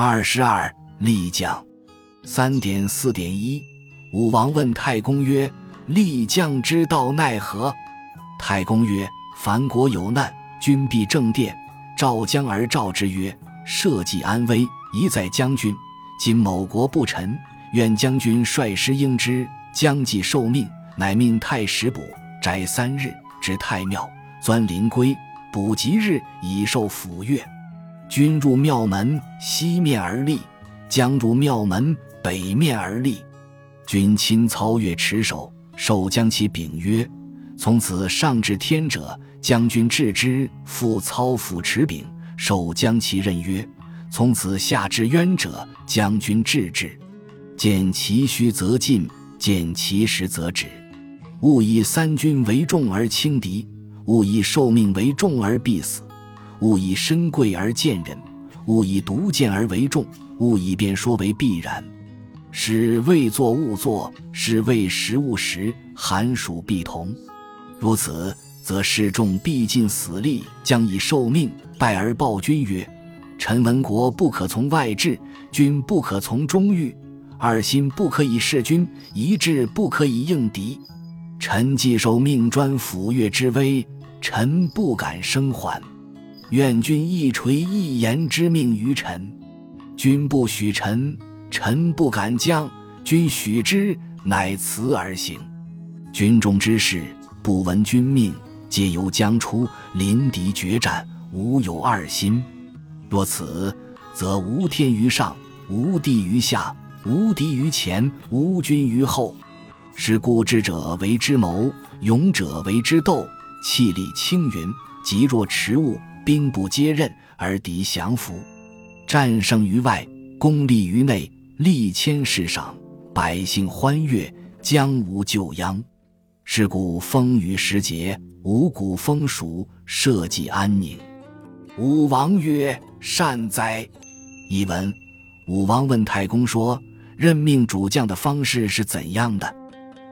二十二，立将。三点四点一，武王问太公曰：“立将之道奈何？”太公曰：“凡国有难，君必正殿，召将而召之曰：‘社稷安危，宜在将军。今某国不臣，愿将军率师应之。’将计受命，乃命太史卜斋三日，至太庙，钻灵龟，卜吉日，以受府乐。君入庙门，西面而立；将入庙门。”北面而立，君亲操乐持手，受将其柄曰：“从此上至天者，将军治之；复操斧持柄，受将其任曰：‘从此下至渊者，将军治之。’见其虚则进，见其实则止。勿以三军为重而轻敌，勿以受命为重而必死，勿以身贵而贱人，勿以独见而为重，勿以辩说为必然。”是未作勿作，是未食勿食，寒暑必同。如此，则士众必尽死力，将以受命。拜而报君曰：“臣闻国不可从外治，君不可从中御，二心不可以事君，一志不可以应敌。臣既受命，专抚越之危，臣不敢生还。愿君一垂一言之命于臣。君不许臣。”臣不敢将，君许之，乃辞而行。军中之事，不闻君命，皆由将出，临敌决战，无有二心。若此，则无天于上，无地于下，无敌于前，无君于后。是故智者为之谋，勇者为之斗，气力轻云，疾若驰物，兵不接刃而敌降服。战胜于外，功利于内。利谦世上，百姓欢悦，将无救殃。是故风雨时节，五谷丰熟，社稷安宁。武王曰：“善哉！”译文：武王问太公说：“任命主将的方式是怎样的？”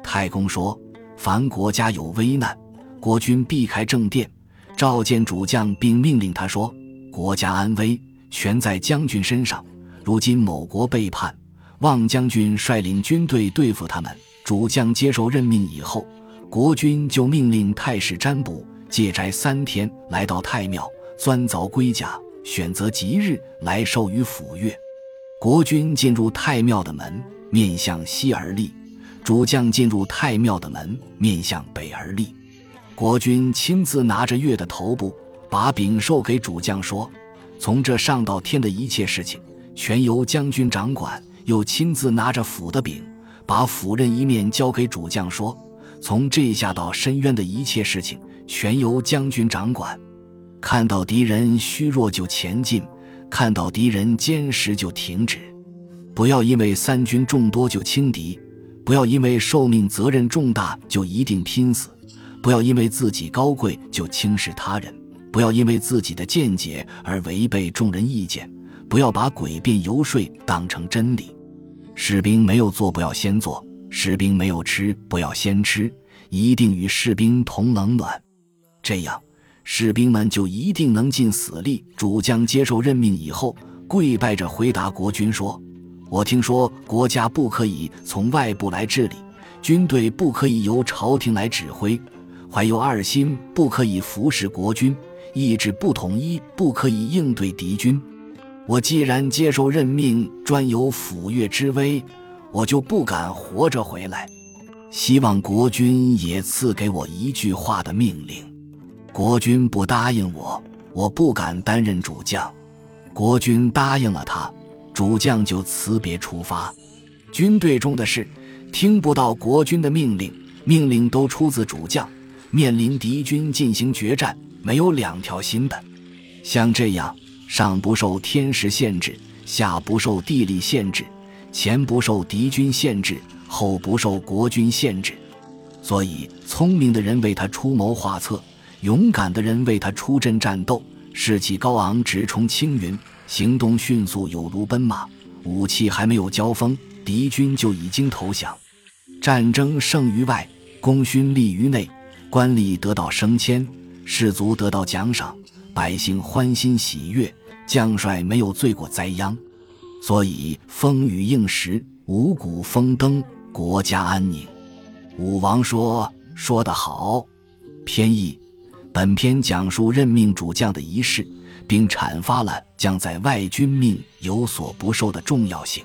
太公说：“凡国家有危难，国君避开正殿，召见主将，并命令他说：‘国家安危，全在将军身上。’”如今某国背叛，望将军率领军队对付他们。主将接受任命以后，国君就命令太史占卜借斋三天，来到太庙，钻凿龟甲，选择吉日来授予府乐。国君进入太庙的门，面向西而立；主将进入太庙的门，面向北而立。国君亲自拿着月的头部，把柄授给主将，说：“从这上到天的一切事情。”全由将军掌管，又亲自拿着斧的柄，把斧刃一面交给主将，说：“从这下到深渊的一切事情，全由将军掌管。看到敌人虚弱就前进，看到敌人坚实就停止。不要因为三军众多就轻敌，不要因为受命责任重大就一定拼死，不要因为自己高贵就轻视他人，不要因为自己的见解而违背众人意见。”不要把诡辩游说当成真理。士兵没有做，不要先做；士兵没有吃，不要先吃。一定与士兵同冷暖，这样士兵们就一定能尽死力。主将接受任命以后，跪拜着回答国君说：“我听说国家不可以从外部来治理，军队不可以由朝廷来指挥，怀有二心不可以服侍国君，意志不统一不可以应对敌军。”我既然接受任命，专有抚越之威，我就不敢活着回来。希望国君也赐给我一句话的命令。国君不答应我，我不敢担任主将。国君答应了他，主将就辞别出发。军队中的事，听不到国君的命令，命令都出自主将。面临敌军进行决战，没有两条心的。像这样。上不受天时限制，下不受地利限制，前不受敌军限制，后不受国军限制。所以，聪明的人为他出谋划策，勇敢的人为他出阵战斗，士气高昂，直冲青云，行动迅速，有如奔马。武器还没有交锋，敌军就已经投降。战争胜于外，功勋立于内，官吏得到升迁，士卒得到奖赏。百姓欢欣喜悦，将帅没有罪过灾殃。所以风雨应时，五谷丰登，国家安宁。武王说：“说得好。”偏义。本篇讲述任命主将的仪式，并阐发了将在外君命有所不受的重要性。